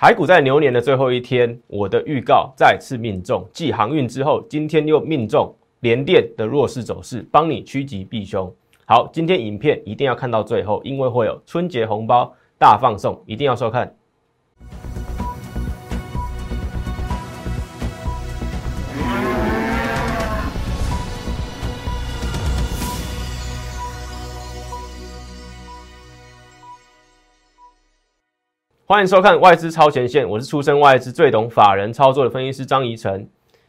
台股在牛年的最后一天，我的预告再次命中，继航运之后，今天又命中联电的弱势走势，帮你趋吉避凶。好，今天影片一定要看到最后，因为会有春节红包大放送，一定要收看。欢迎收看外资超前线，我是出身外资最懂法人操作的分析师张怡晨。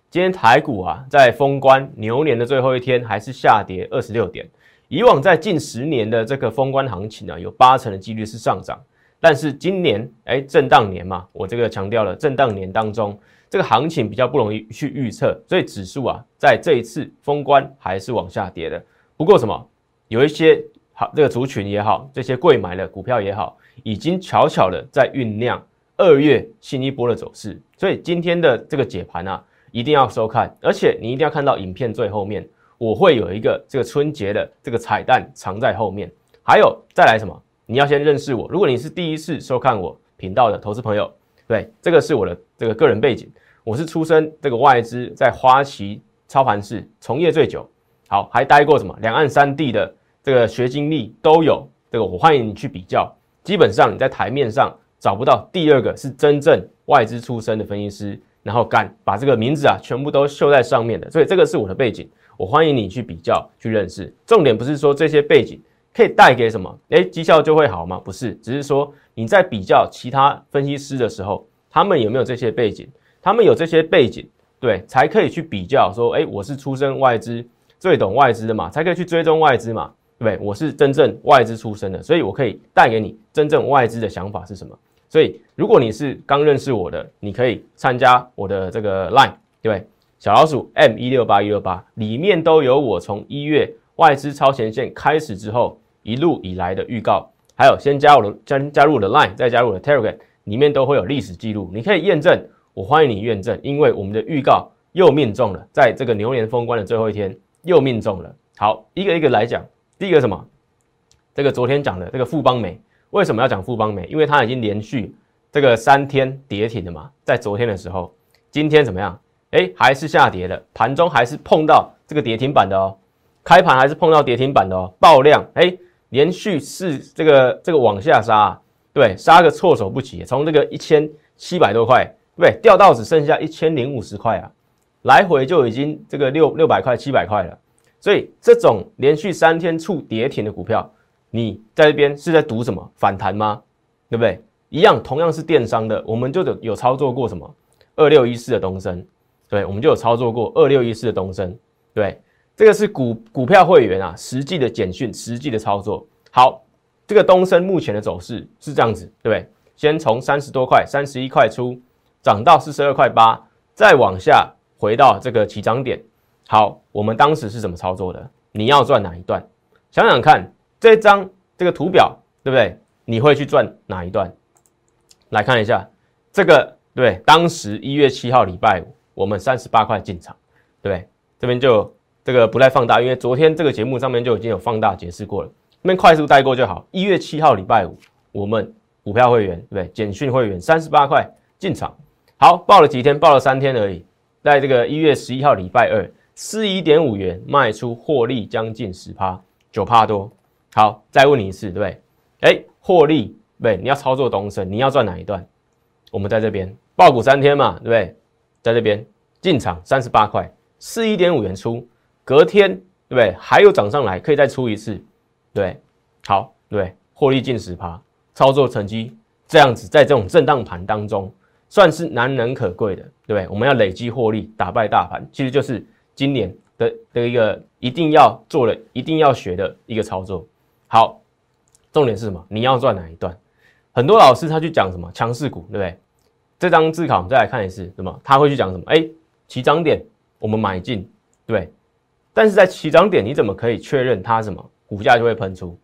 今天台股啊，在封关牛年的最后一天，还是下跌二十六点。以往在近十年的这个封关行情呢，有八成的几率是上涨。但是今年，哎，震荡年嘛，我这个强调了，震荡年当中，这个行情比较不容易去预测，所以指数啊，在这一次封关还是往下跌的。不过什么，有一些好这个族群也好，这些贵买的股票也好。已经悄悄的在酝酿二月新一波的走势，所以今天的这个解盘啊，一定要收看，而且你一定要看到影片最后面，我会有一个这个春节的这个彩蛋藏在后面。还有再来什么？你要先认识我。如果你是第一次收看我频道的投资朋友，对，这个是我的这个个人背景，我是出身这个外资，在花旗操盘室从业最久，好，还待过什么两岸三地的这个学经历都有，这个我欢迎你去比较。基本上你在台面上找不到第二个是真正外资出身的分析师，然后敢把这个名字啊全部都绣在上面的，所以这个是我的背景，我欢迎你去比较去认识。重点不是说这些背景可以带给什么，诶，绩效就会好吗？不是，只是说你在比较其他分析师的时候，他们有没有这些背景？他们有这些背景，对，才可以去比较说，诶，我是出身外资，最懂外资的嘛，才可以去追踪外资嘛。对不对，我是真正外资出身的，所以我可以带给你真正外资的想法是什么。所以，如果你是刚认识我的，你可以参加我的这个 Line，对，小老鼠 M 一六八一六八里面都有我从一月外资超前线开始之后一路以来的预告，还有先加我的加加入我的 Line，再加入我的 Telegram，里面都会有历史记录，你可以验证。我欢迎你验证，因为我们的预告又命中了，在这个牛年封关的最后一天又命中了。好，一个一个来讲。第一个什么？这个昨天讲的这个富邦美为什么要讲富邦美？因为它已经连续这个三天跌停了嘛，在昨天的时候，今天怎么样？哎，还是下跌的，盘中还是碰到这个跌停板的哦，开盘还是碰到跌停板的哦，爆量，哎，连续是这个这个往下杀，对，杀个措手不及，从这个一千七百多块，对，掉到只剩下一千零五十块啊，来回就已经这个六六百块、七百块了。所以这种连续三天触跌停的股票，你在这边是在赌什么反弹吗？对不对？一样，同样是电商的，我们就有有操作过什么二六一四的东升，对，我们就有操作过二六一四的东升，对，这个是股股票会员啊，实际的简讯，实际的操作。好，这个东升目前的走势是这样子，对不对？先从三十多块，三十一块出，涨到四十二块八，再往下回到这个起涨点。好，我们当时是怎么操作的？你要赚哪一段？想想看，这张这个图表，对不对？你会去赚哪一段？来看一下这个，对，当时一月七号礼拜五，我们三十八块进场，对不对？这边就这个不再放大，因为昨天这个节目上面就已经有放大解释过了，这边快速带过就好。一月七号礼拜五，我们股票会员，对不对？简讯会员三十八块进场，好，报了几天？报了三天而已，在这个一月十一号礼拜二。四一点五元卖出，获利将近十趴，九趴多。好，再问你一次，对不对？哎，获利，对，你要操作东升，你要赚哪一段？我们在这边爆股三天嘛，对不对？在这边进场三十八块，四一点五元出，隔天对不对？还有涨上来，可以再出一次，对，好，对，获利近十趴，操作成绩这样子，在这种震荡盘当中，算是难能可贵的，对不对？我们要累积获利，打败大盘，其实就是。今年的的一个一定要做的、一定要学的一个操作。好，重点是什么？你要赚哪一段？很多老师他去讲什么强势股，对不对？这张字考我们再来看一次，什么？他会去讲什么？哎，起涨点我们买进，对。但是在起涨点，你怎么可以确认它什么股价就会喷出？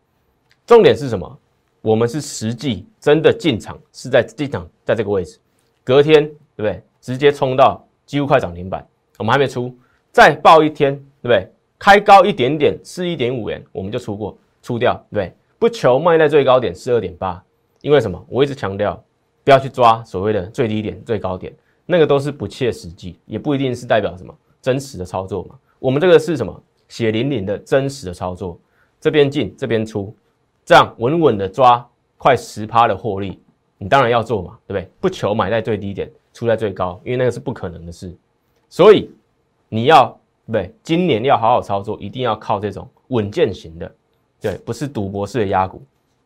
重点是什么？我们是实际真的进场是在进场在这个位置，隔天对不对？直接冲到几乎快涨停板，我们还没出。再报一天，对不对？开高一点点，四一点五元，我们就出过，出掉，对不对？不求卖在最高点四二点八，因为什么？我一直强调，不要去抓所谓的最低点、最高点，那个都是不切实际，也不一定是代表什么真实的操作嘛。我们这个是什么？血淋淋的真实的操作，这边进，这边出，这样稳稳的抓快十趴的获利，你当然要做嘛，对不对？不求买在最低点，出在最高，因为那个是不可能的事。所以你要对？今年要好好操作，一定要靠这种稳健型的，对，不是赌博式的压股，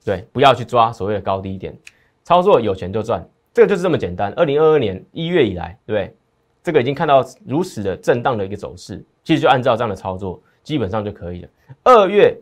对，不要去抓所谓的高低点。操作有钱就赚，这个就是这么简单。二零二二年一月以来，对不对？这个已经看到如此的震荡的一个走势，其实就按照这样的操作，基本上就可以了。二月，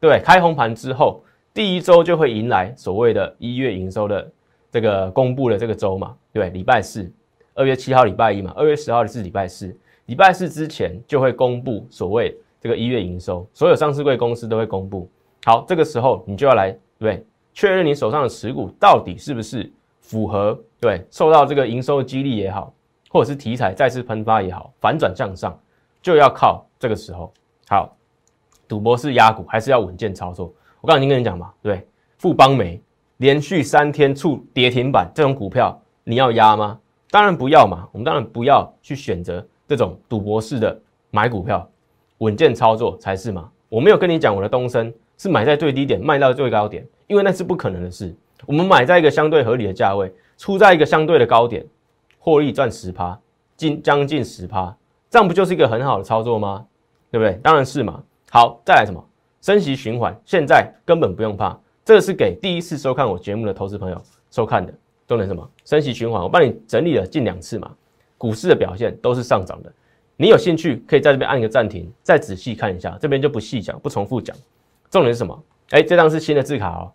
对，开红盘之后，第一周就会迎来所谓的一月营收的这个公布的这个周嘛，对，礼拜四，二月七号礼拜一嘛，二月十号是礼拜四，礼拜四之前就会公布所谓这个一月营收，所有上市贵公司都会公布。好，这个时候你就要来，对。确认你手上的持股到底是不是符合对受到这个营收激励也好，或者是题材再次喷发也好，反转向上，就要靠这个时候。好，赌博是压股，还是要稳健操作？我刚才已经跟你讲嘛，对，富邦煤连续三天触跌停板，这种股票你要压吗？当然不要嘛，我们当然不要去选择这种赌博式的买股票，稳健操作才是嘛。我没有跟你讲我的东升是买在最低点，卖到最高点。因为那是不可能的事。我们买在一个相对合理的价位，出在一个相对的高点，获利赚十趴，近将近十趴，这样不就是一个很好的操作吗？对不对？当然是嘛。好，再来什么？升息循环，现在根本不用怕。这个是给第一次收看我节目的投资朋友收看的。重点什么？升息循环，我帮你整理了近两次嘛，股市的表现都是上涨的。你有兴趣可以在这边按一个暂停，再仔细看一下。这边就不细讲，不重复讲。重点是什么？哎，这张是新的字卡哦。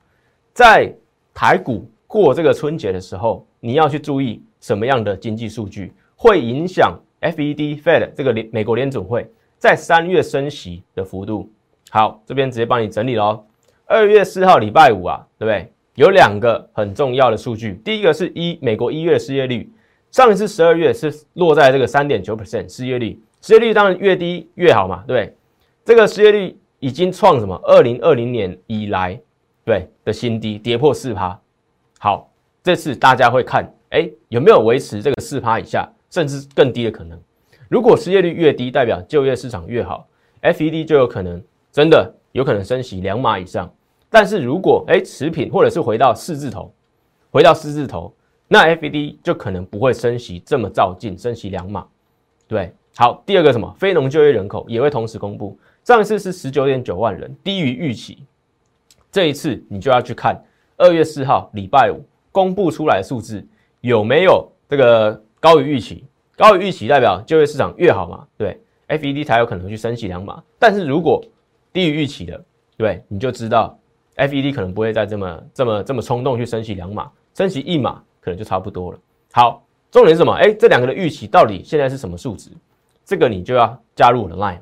在台股过这个春节的时候，你要去注意什么样的经济数据会影响 FED Fed 这个联美国联准会在三月升息的幅度。好，这边直接帮你整理喽。二月四号礼拜五啊，对不对？有两个很重要的数据，第一个是一美国一月失业率，上一次十二月是落在这个三点九 percent 失业率，失业率当然越低越好嘛，对不对？这个失业率已经创什么？二零二零年以来。对的新低跌破四趴，好，这次大家会看，哎，有没有维持这个四趴以下，甚至更低的可能？如果失业率越低，代表就业市场越好，FED 就有可能真的有可能升息两码以上。但是如果哎持平，或者是回到四字头，回到四字头，那 FED 就可能不会升息这么照进，升息两码。对，好，第二个什么？非农就业人口也会同时公布，上一次是十九点九万人，低于预期。这一次你就要去看二月四号礼拜五公布出来的数字有没有这个高于预期，高于预期代表就业市场越好嘛？对，FED 才有可能去升息两码。但是如果低于预期的，对，你就知道 FED 可能不会再这么这么这么冲动去升息两码，升息一码可能就差不多了。好，重点是什么？哎，这两个的预期到底现在是什么数值？这个你就要加入我的 Line，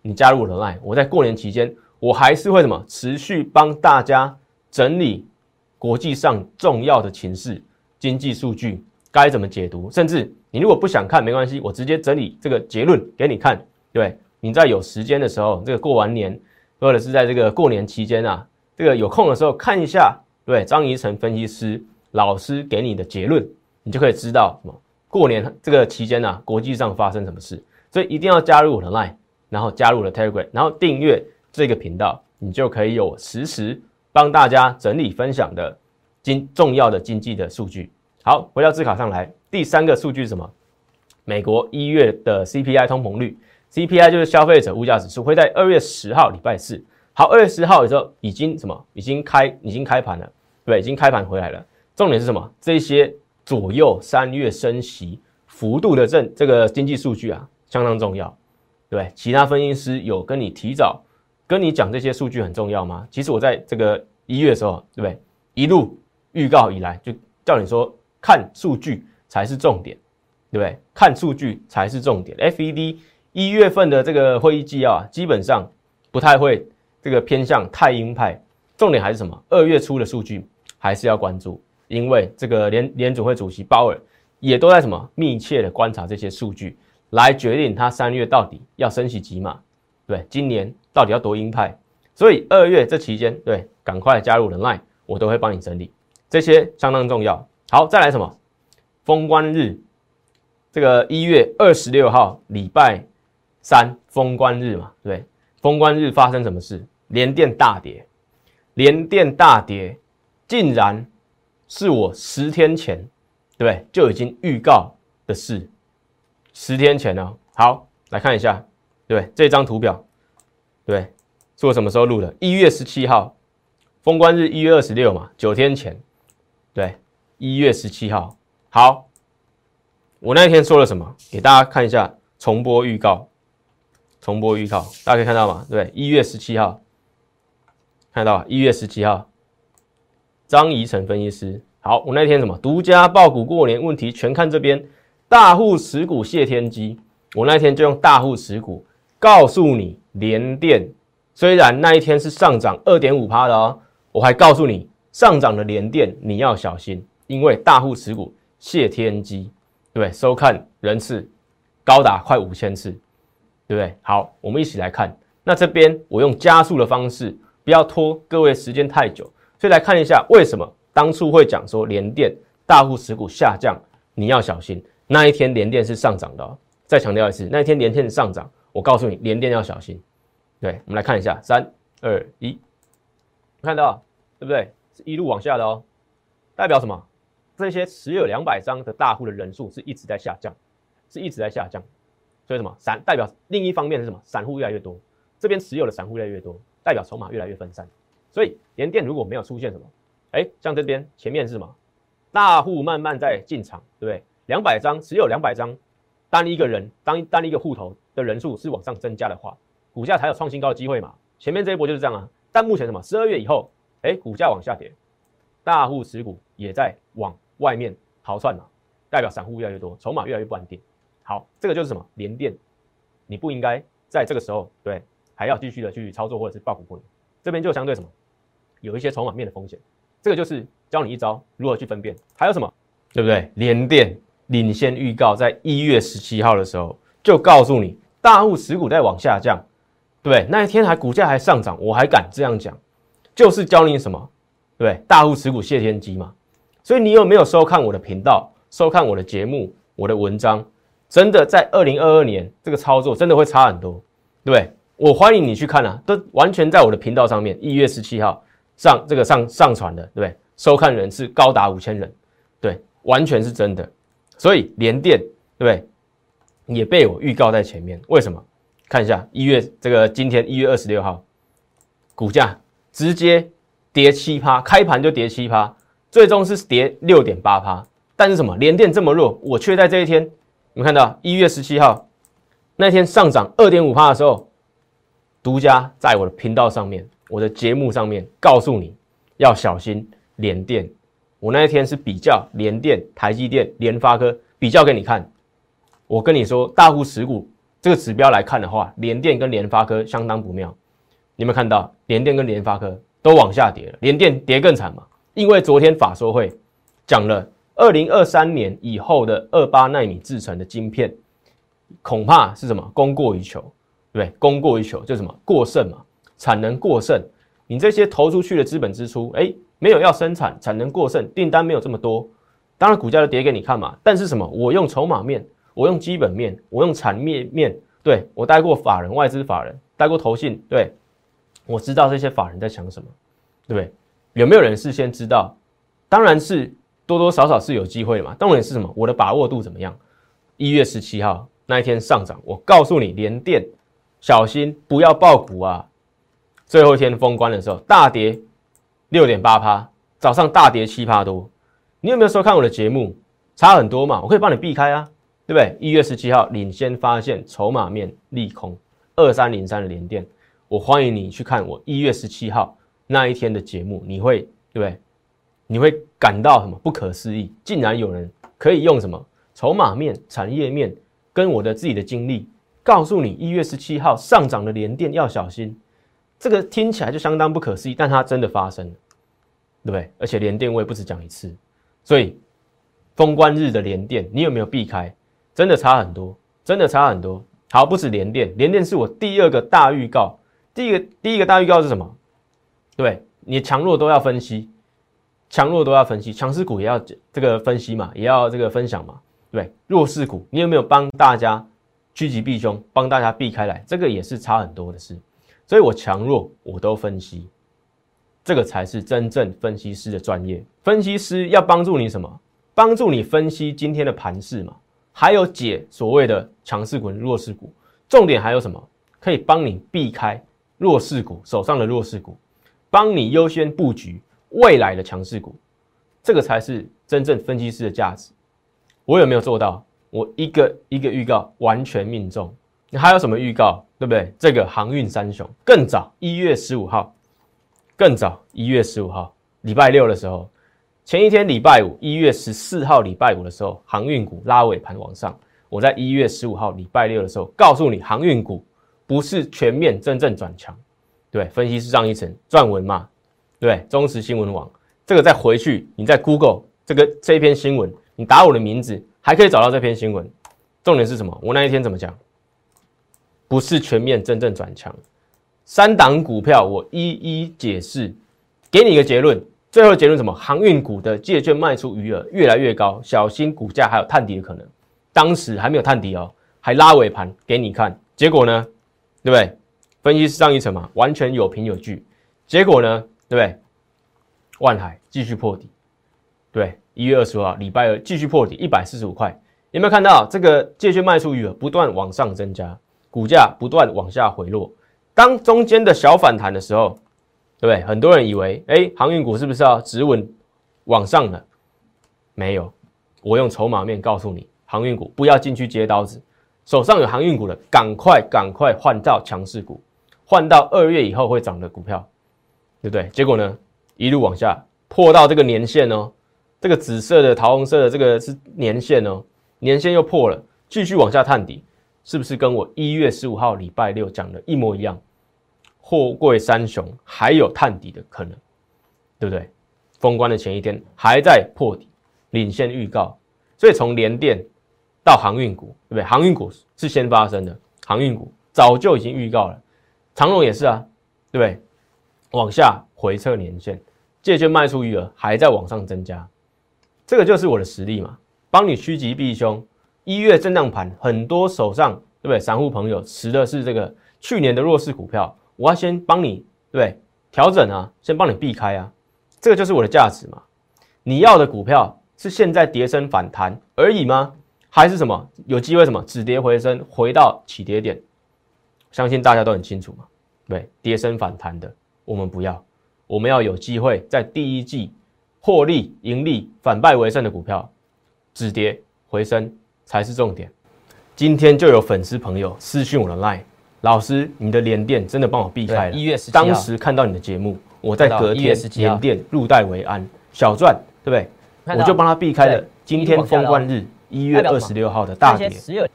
你加入我的 Line，我在过年期间。我还是会什么持续帮大家整理国际上重要的情势、经济数据该怎么解读，甚至你如果不想看没关系，我直接整理这个结论给你看。对，你在有时间的时候，这个过完年或者是在这个过年期间啊，这个有空的时候看一下，对张怡晨分析师老师给你的结论，你就可以知道什么过年这个期间啊，国际上发生什么事。所以一定要加入我的 Line，然后加入了 Telegram，然后订阅。这个频道，你就可以有实时帮大家整理分享的经重要的经济的数据。好，回到字卡上来，第三个数据是什么？美国一月的 CPI 通膨率，CPI 就是消费者物价指数，会在二月十号礼拜四。好，二月十号的时候已经什么？已经开已经开盘了，对，已经开盘回来了。重点是什么？这些左右三月升息幅度的这这个经济数据啊，相当重要。对，其他分析师有跟你提早。跟你讲这些数据很重要吗？其实我在这个一月的时候，对不对？一路预告以来，就叫你说看数据才是重点，对不对？看数据才是重点。FED 一月份的这个会议纪要啊，基本上不太会这个偏向太鹰派，重点还是什么？二月初的数据还是要关注，因为这个联联储会主席鲍尔也都在什么密切的观察这些数据，来决定他三月到底要升息几码。对，今年。到底要多鹰派？所以二月这期间，对，赶快加入人脉我都会帮你整理这些相当重要。好，再来什么？封关日，这个一月二十六号礼拜三封关日嘛，对，封关日发生什么事？连电大跌，连电大跌，竟然是我十天前，对，就已经预告的事，十天前呢。好，来看一下，对，这张图表，对，是我什么时候录的？一月十七号。封关日一月二十六嘛，九天前，对，一月十七号。好，我那天说了什么？给大家看一下重播预告。重播预告，大家可以看到吗？对，一月十七号，看到一月十七号，张怡晨分析师。好，我那天什么？独家爆股过年问题全看这边，大户持股谢天机。我那天就用大户持股告诉你，联电虽然那一天是上涨二点五趴的哦。我还告诉你，上涨的连电你要小心，因为大户持股谢天机，对不对？收看人次高达快五千次，对不对？好，我们一起来看。那这边我用加速的方式，不要拖各位时间太久，所以来看一下为什么当初会讲说连电大户持股下降，你要小心。那一天连电是上涨的，再强调一次，那一天连电是上涨，我告诉你连电要小心。对，我们来看一下，三二一，看到。对不对？是一路往下的哦，代表什么？这些持有两百张的大户的人数是一直在下降，是一直在下降。所以什么？散代表另一方面是什么？散户越来越多，这边持有的散户越来越多，代表筹码越来越分散。所以连电如果没有出现什么，哎，像这边前面是什么？大户慢慢在进场，对不对？两百张持有两百张，单一个人单单一个户头的人数是往上增加的话，股价才有创新高的机会嘛。前面这一波就是这样啊。但目前什么？十二月以后。哎，股价往下跌，大户持股也在往外面逃窜了，代表散户越来越多，筹码越来越不安定。好，这个就是什么？连电，你不应该在这个时候对，还要继续的去操作或者是爆股过这边就相对什么，有一些筹码面的风险。这个就是教你一招如何去分辨。还有什么？对不对？连电领先预告在一月十七号的时候就告诉你，大户持股在往下降，对？那一天还股价还上涨，我还敢这样讲。就是教你什么，对大户持股谢天机嘛。所以你有没有收看我的频道，收看我的节目，我的文章？真的在二零二二年这个操作真的会差很多，对不对？我欢迎你去看啊，都完全在我的频道上面。一月十七号上这个上上传的，对不对？收看人次高达五千人，对，完全是真的。所以连电，对不对？也被我预告在前面。为什么？看一下一月这个今天一月二十六号股价。直接跌七趴，开盘就跌七趴，最终是跌六点八趴。但是什么？连电这么弱，我却在这一天，你们看到一月十七号那天上涨二点五趴的时候，独家在我的频道上面，我的节目上面告诉你要小心连电。我那一天是比较连电、台积电、联发科比较给你看。我跟你说，大户持股这个指标来看的话，联电跟联发科相当不妙。你有没有看到联电跟联发科都往下跌了？联电跌更惨嘛？因为昨天法说会讲了，二零二三年以后的二八纳米制成的晶片，恐怕是什么供过于求，对不对？供过于求就什么过剩嘛？产能过剩，你这些投出去的资本支出，哎，没有要生产，产能过剩，订单没有这么多，当然股价就跌给你看嘛。但是什么？我用筹码面，我用基本面，我用产业面，对我带过法人、外资法人，带过投信，对。我知道这些法人在想什么，对不对？有没有人事先知道？当然是多多少少是有机会嘛。重点是什么？我的把握度怎么样？一月十七号那一天上涨，我告诉你，连电小心不要爆股啊！最后一天封关的时候大跌六点八趴，早上大跌七趴多。你有没有收看我的节目？差很多嘛，我可以帮你避开啊，对不对？一月十七号领先发现筹码面利空，二三零三的连电。我欢迎你去看我一月十七号那一天的节目，你会对不对？你会感到什么不可思议？竟然有人可以用什么筹码面、产业面跟我的自己的经历，告诉你一月十七号上涨的连电要小心。这个听起来就相当不可思议，但它真的发生了，对不对？而且连电我也不止讲一次，所以封关日的连电，你有没有避开？真的差很多，真的差很多。好，不止连电，连电是我第二个大预告。第一个第一个大预告是什么？对，你强弱都要分析。强弱都要分析，强势股也要这个分析嘛，也要这个分享嘛，对弱势股你有没有帮大家趋吉避凶，帮大家避开来？这个也是差很多的事。所以我强弱我都分析，这个才是真正分析师的专业。分析师要帮助你什么？帮助你分析今天的盘势嘛，还有解所谓的强势股、弱势股。重点还有什么？可以帮你避开弱势股手上的弱势股，帮你优先布局未来的强势股，这个才是真正分析师的价值。我有没有做到？我一个一个预告完全命中。你还有什么预告？对不对？这个航运三雄更早一月十五号，更早一月十五号礼拜六的时候，前一天礼拜五一月十四号礼拜五的时候，航运股拉尾盘往上。我在一月十五号礼拜六的时候告诉你，航运股不是全面真正转强，对，分析师张一成撰文嘛，对，中时新闻网这个再回去，你在 Google 这个这一篇新闻，你打我的名字还可以找到这篇新闻。重点是什么？我那一天怎么讲？不是全面真正转强，三档股票我一一解释，给你一个结论。最后结论什么？航运股的借券卖出余额越来越高，小心股价还有探底的可能。当时还没有探底哦，还拉尾盘给你看，结果呢，对不对？分析师上一层嘛，完全有凭有据。结果呢，对不对？万海继续破底，对，一月二十号礼拜二继续破底，一百四十五块，有没有看到这个借券卖出余额不断往上增加，股价不断往下回落？当中间的小反弹的时候，对不对？很多人以为，哎，航运股是不是要止稳往上了？没有，我用筹码面告诉你。航运股不要进去接刀子，手上有航运股的，赶快赶快换到强势股，换到二月以后会涨的股票，对不对？结果呢，一路往下破到这个年线哦，这个紫色的、桃红色的这个是年线哦，年线又破了，继续往下探底，是不是跟我一月十五号礼拜六讲的一模一样？货柜三雄还有探底的可能，对不对？封关的前一天还在破底，领先预告，所以从联电。到航运股，对不对？航运股是先发生的，航运股早就已经预告了。长荣也是啊，对不对？往下回撤年线，借券卖出余额还在往上增加，这个就是我的实力嘛，帮你趋吉避凶。一月震荡盘，很多手上对不对？散户朋友持的是这个去年的弱势股票，我要先帮你对对？调整啊，先帮你避开啊，这个就是我的价值嘛。你要的股票是现在跌升反弹而已吗？还是什么有机会什么止跌回升回到起跌点，相信大家都很清楚嘛。对，跌升反弹的我们不要，我们要有机会在第一季获利盈利反败为胜的股票，止跌回升才是重点。今天就有粉丝朋友私讯我的 line，老师你的连电真的帮我避开了。一月十当时看到你的节目，我在隔天连电入袋为安小赚，对不对？我就帮他避开了今天封关日。一月二十六号的大跌，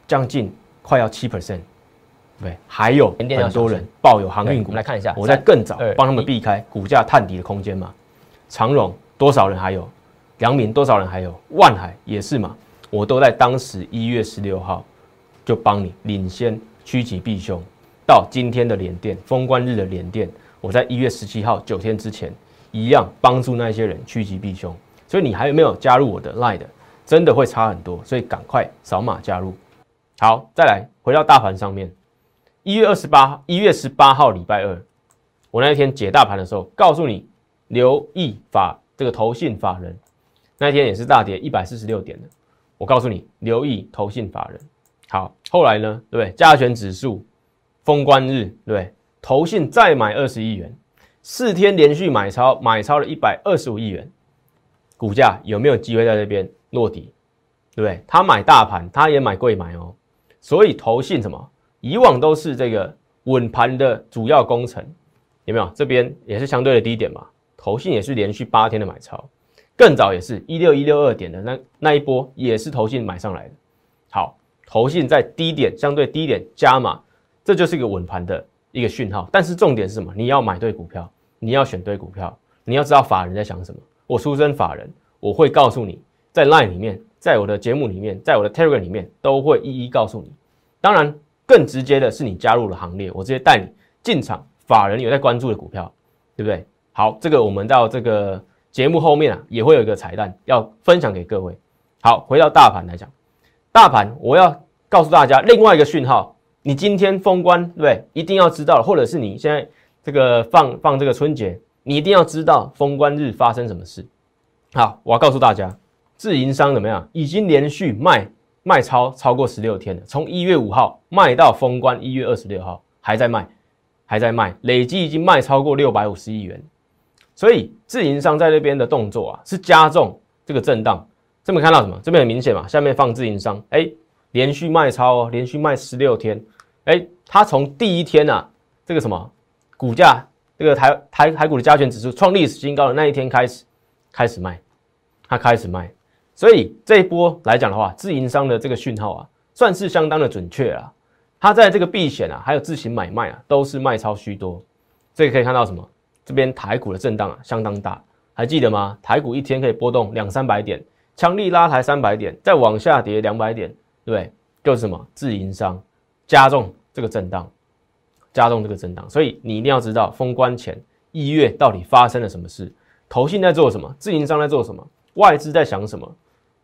将近快要七 percent，对，还有很多人抱有航运股，来看一下，我在更早帮他们避开股价探底的空间嘛。长荣多少人还有？阳明多少人还有？万海也是嘛，我都在当时一月十六号就帮你领先趋吉避凶，到今天的连电封关日的连电，我在一月十七号九天之前一样帮助那些人趋吉避凶，所以你还有没有加入我的 line 的？真的会差很多，所以赶快扫码加入。好，再来回到大盘上面。一月二十八，一月十八号礼拜二，我那天解大盘的时候，告诉你留意法这个投信法人，那天也是大跌一百四十六点的。我告诉你留意投信法人。好，后来呢，对不对？加权指数封关日，对？投信再买二十亿元，四天连续买超，买超了一百二十五亿元，股价有没有机会在这边？落底，对不对？他买大盘，他也买贵买哦。所以投信什么？以往都是这个稳盘的主要工程，有没有？这边也是相对的低点嘛。投信也是连续八天的买超，更早也是一六一六二点的那那一波，也是投信买上来的。好，投信在低点相对低点加码，这就是一个稳盘的一个讯号。但是重点是什么？你要买对股票，你要选对股票，你要知道法人在想什么。我出身法人，我会告诉你。在 Line 里面，在我的节目里面，在我的 Telegram 里面，都会一一告诉你。当然，更直接的是你加入了行列，我直接带你进场。法人有在关注的股票，对不对？好，这个我们到这个节目后面啊也会有一个彩蛋要分享给各位。好，回到大盘来讲，大盘我要告诉大家另外一个讯号，你今天封关对对？一定要知道，或者是你现在这个放放这个春节，你一定要知道封关日发生什么事。好，我要告诉大家，自营商怎么样？已经连续卖卖超超过十六天了，从一月五号卖到封关一月二十六号还在卖，还在卖，累计已经卖超过六百五十亿元。所以自营商在那边的动作啊，是加重这个震荡。这边看到什么？这边很明显嘛，下面放自营商，哎，连续卖超哦，连续卖十六天，哎，他从第一天啊，这个什么股价，这个台台台股的加权指数创历史新高的那一天开始，开始卖，他开始卖。所以这一波来讲的话，自营商的这个讯号啊，算是相当的准确啊。他在这个避险啊，还有自行买卖啊，都是卖超虚多。这个可以看到什么？这边台股的震荡啊相当大，还记得吗？台股一天可以波动两三百点，强力拉抬三百点，再往下跌两百点，对，就是什么自营商加重这个震荡，加重这个震荡。所以你一定要知道封关前一月到底发生了什么事，投信在做什么，自营商在做什么，外资在想什么，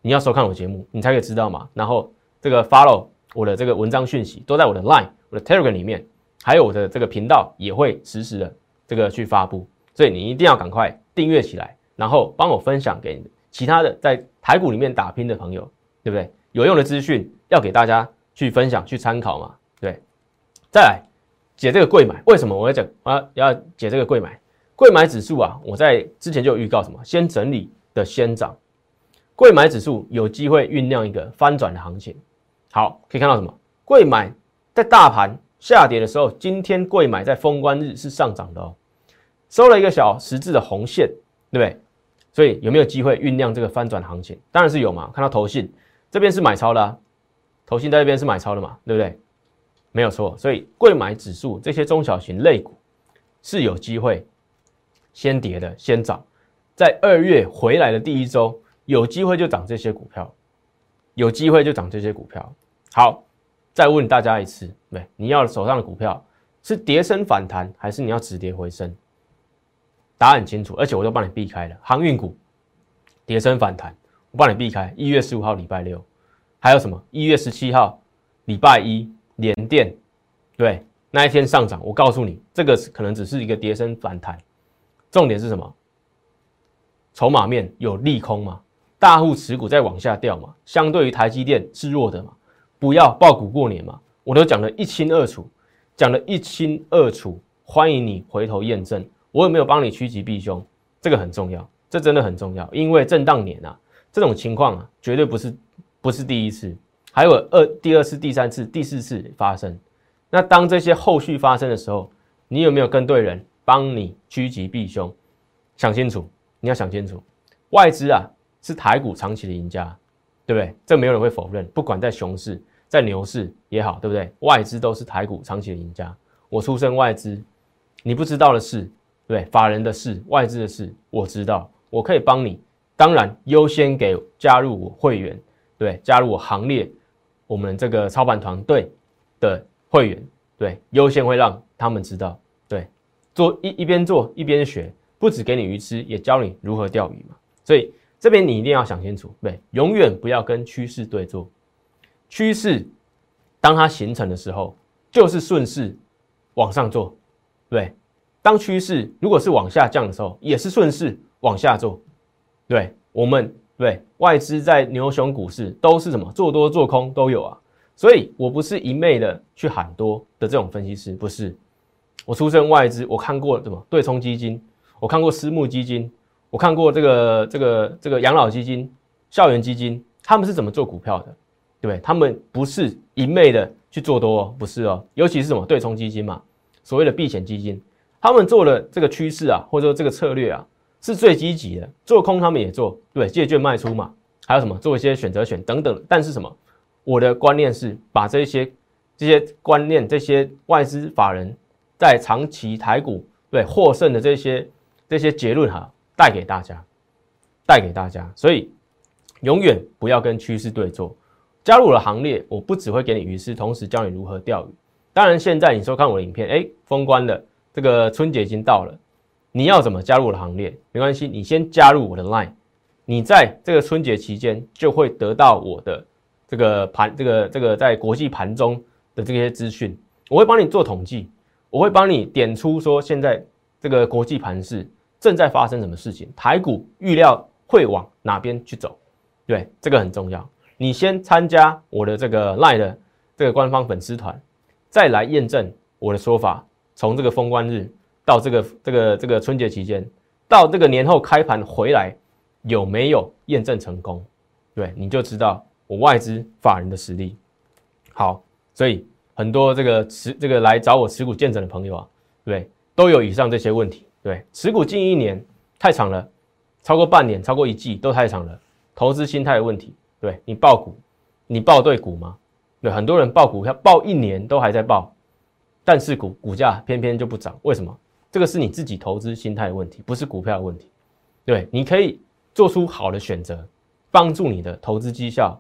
你要收看我节目，你才可以知道嘛。然后这个 follow 我的这个文章讯息都在我的 line、我的 telegram 里面，还有我的这个频道也会实时的。这个去发布，所以你一定要赶快订阅起来，然后帮我分享给其他的在台股里面打拼的朋友，对不对？有用的资讯要给大家去分享、去参考嘛，对。再来解这个贵买，为什么我要讲啊？要解这个贵买？贵买指数啊，我在之前就有预告什么？先整理的先涨，贵买指数有机会酝酿一个翻转的行情。好，可以看到什么？贵买在大盘下跌的时候，今天贵买在封关日是上涨的哦。收了一个小十字的红线，对不对？所以有没有机会酝酿这个翻转行情？当然是有嘛。看到投信这边是买超的，啊投信在这边是买超的嘛，对不对？没有错。所以贵买指数这些中小型类股是有机会先跌的，先涨。在二月回来的第一周，有机会就涨这些股票，有机会就涨这些股票。好，再问大家一次，对，你要手上的股票是跌升反弹，还是你要止跌回升？答案很清楚，而且我都帮你避开了航运股，跌升反弹，我帮你避开。一月十五号礼拜六，还有什么？一月十七号礼拜一联电，对，那一天上涨，我告诉你，这个可能只是一个跌升反弹，重点是什么？筹码面有利空嘛？大户持股在往下掉嘛？相对于台积电是弱的嘛？不要爆股过年嘛？我都讲得一清二楚，讲得一清二楚，欢迎你回头验证。我有没有帮你趋吉避凶？这个很重要，这真的很重要。因为震荡年啊，这种情况啊，绝对不是不是第一次，还有二、第二次、第三次、第四次发生。那当这些后续发生的时候，你有没有跟对人，帮你趋吉避凶？想清楚，你要想清楚。外资啊，是台股长期的赢家，对不对？这没有人会否认。不管在熊市、在牛市也好，对不对？外资都是台股长期的赢家。我出身外资，你不知道的是。对法人的事、外资的事，我知道，我可以帮你。当然，优先给加入我会员，对，加入我行列，我们这个操盘团队的会员，对，优先会让他们知道，对，做一一边做一边学，不止给你鱼吃，也教你如何钓鱼嘛。所以这边你一定要想清楚，对，永远不要跟趋势对做。趋势当它形成的时候，就是顺势往上做，对。当趋势如果是往下降的时候，也是顺势往下做。对我们对外资在牛熊股市都是什么做多做空都有啊。所以我不是一昧的去喊多的这种分析师，不是。我出身外资，我看过什么对冲基金，我看过私募基金，我看过这个这个这个养老基金、校园基金，他们是怎么做股票的？对不对？他们不是一昧的去做多，不是哦。尤其是什么对冲基金嘛，所谓的避险基金。他们做的这个趋势啊，或者说这个策略啊，是最积极的。做空他们也做，对，借券卖出嘛，还有什么做一些选择权等等。但是什么？我的观念是把这些这些观念、这些外资法人在长期台股对获胜的这些这些结论哈，带给大家，带给大家。所以永远不要跟趋势对坐。加入了行列，我不只会给你鱼吃，同时教你如何钓鱼。当然，现在你收看我的影片，哎，封关了。这个春节已经到了，你要怎么加入我的行列？没关系，你先加入我的 Line，你在这个春节期间就会得到我的这个盘，这个这个在国际盘中的这些资讯，我会帮你做统计，我会帮你点出说现在这个国际盘势正在发生什么事情，台股预料会往哪边去走，对，这个很重要。你先参加我的这个 Line 的这个官方粉丝团，再来验证我的说法，从这个封关日。到这个这个这个春节期间，到这个年后开盘回来，有没有验证成功？对，你就知道我外资法人的实力。好，所以很多这个持这个来找我持股见证的朋友啊，对，都有以上这些问题。对，持股近一年太长了，超过半年、超过一季都太长了。投资心态的问题，对你报股，你报对股吗？对，很多人报股票报一年都还在报，但是股股价偏偏就不涨，为什么？这个是你自己投资心态的问题，不是股票的问题。对，你可以做出好的选择，帮助你的投资绩效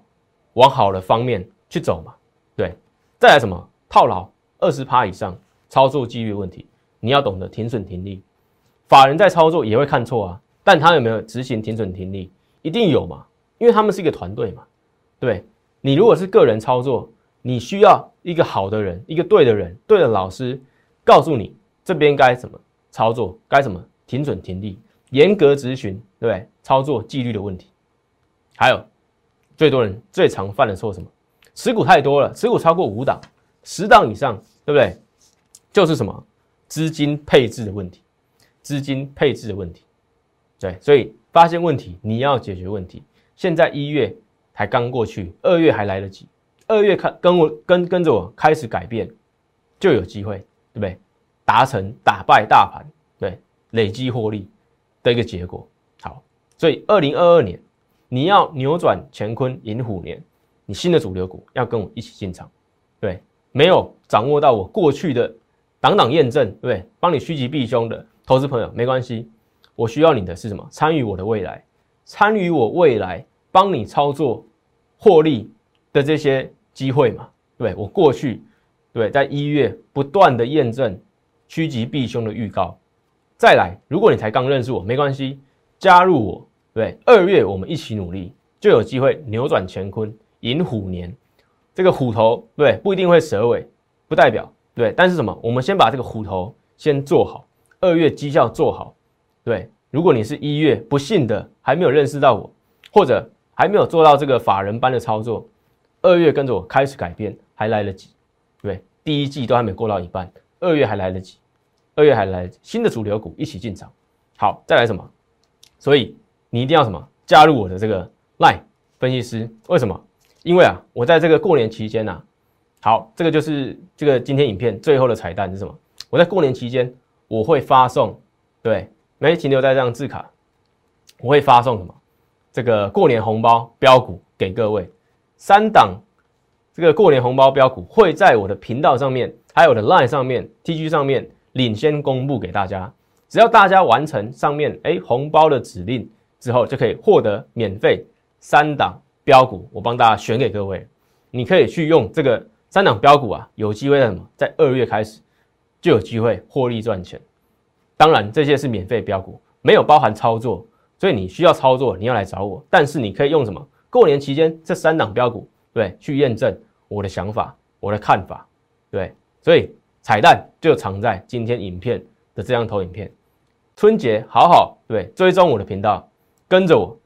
往好的方面去走嘛。对，再来什么套牢二十趴以上，操作纪律问题，你要懂得停损停利。法人在操作也会看错啊，但他有没有执行停损停利？一定有嘛，因为他们是一个团队嘛。对，你如果是个人操作，你需要一个好的人，一个对的人，对的老师告诉你。这边该怎么操作？该怎么停准停利？严格执行，对不对？操作纪律的问题。还有最多人最常犯的错什么？持股太多了，持股超过五档、十档以上，对不对？就是什么资金配置的问题，资金配置的问题。对，所以发现问题，你要解决问题。现在一月才刚过去，二月还来得及。二月看跟我跟跟着我开始改变，就有机会，对不对？达成打败大盘，对累积获利的一个结果。好，所以二零二二年你要扭转乾坤寅虎年，你新的主流股要跟我一起进场。对，没有掌握到我过去的党党验证，对不对，帮你趋吉避凶的投资朋友没关系。我需要你的是什么？参与我的未来，参与我未来帮你操作获利的这些机会嘛？对我过去对在一月不断的验证。趋吉避凶的预告，再来，如果你才刚认识我，没关系，加入我，对，二月我们一起努力，就有机会扭转乾坤，迎虎年。这个虎头，对，不一定会蛇尾，不代表对，但是什么？我们先把这个虎头先做好，二月绩效做好，对。如果你是一月不幸的还没有认识到我，或者还没有做到这个法人般的操作，二月跟着我开始改变，还来得及，对，第一季都还没过到一半。二月还来得及，二月还来得及，新的主流股一起进场。好，再来什么？所以你一定要什么？加入我的这个 Line 分析师。为什么？因为啊，我在这个过年期间呐，好，这个就是这个今天影片最后的彩蛋是什么？我在过年期间我会发送，对，没停留在这张字卡，我会发送什么？这个过年红包标股给各位，三档这个过年红包标股会在我的频道上面。还有我的 Line 上面、TG 上面领先公布给大家，只要大家完成上面哎红包的指令之后，就可以获得免费三档标股，我帮大家选给各位。你可以去用这个三档标股啊，有机会在什么？在二月开始就有机会获利赚钱。当然这些是免费标股，没有包含操作，所以你需要操作，你要来找我。但是你可以用什么？过年期间这三档标股，对，去验证我的想法、我的看法，对。所以彩蛋就藏在今天影片的这张投影片。春节好好对追踪我的频道，跟着我，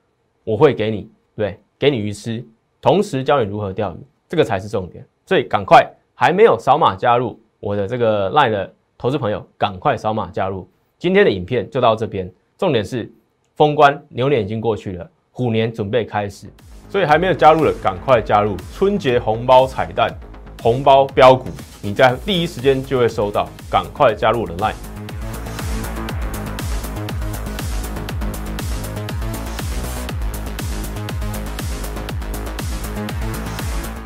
我会给你对给你鱼吃，同时教你如何钓鱼，这个才是重点。所以赶快还没有扫码加入我的这个 LINE 的投资朋友，赶快扫码加入。今天的影片就到这边，重点是封关牛年已经过去了，虎年准备开始，所以还没有加入的赶快加入春节红包彩蛋。红包标股，你在第一时间就会收到，赶快加入我的 Line。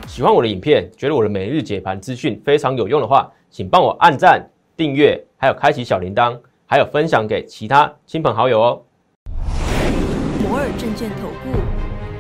喜欢我的影片，觉得我的每日解盘资讯非常有用的话，请帮我按赞、订阅，还有开启小铃铛，还有分享给其他亲朋好友哦。摩尔证券投顾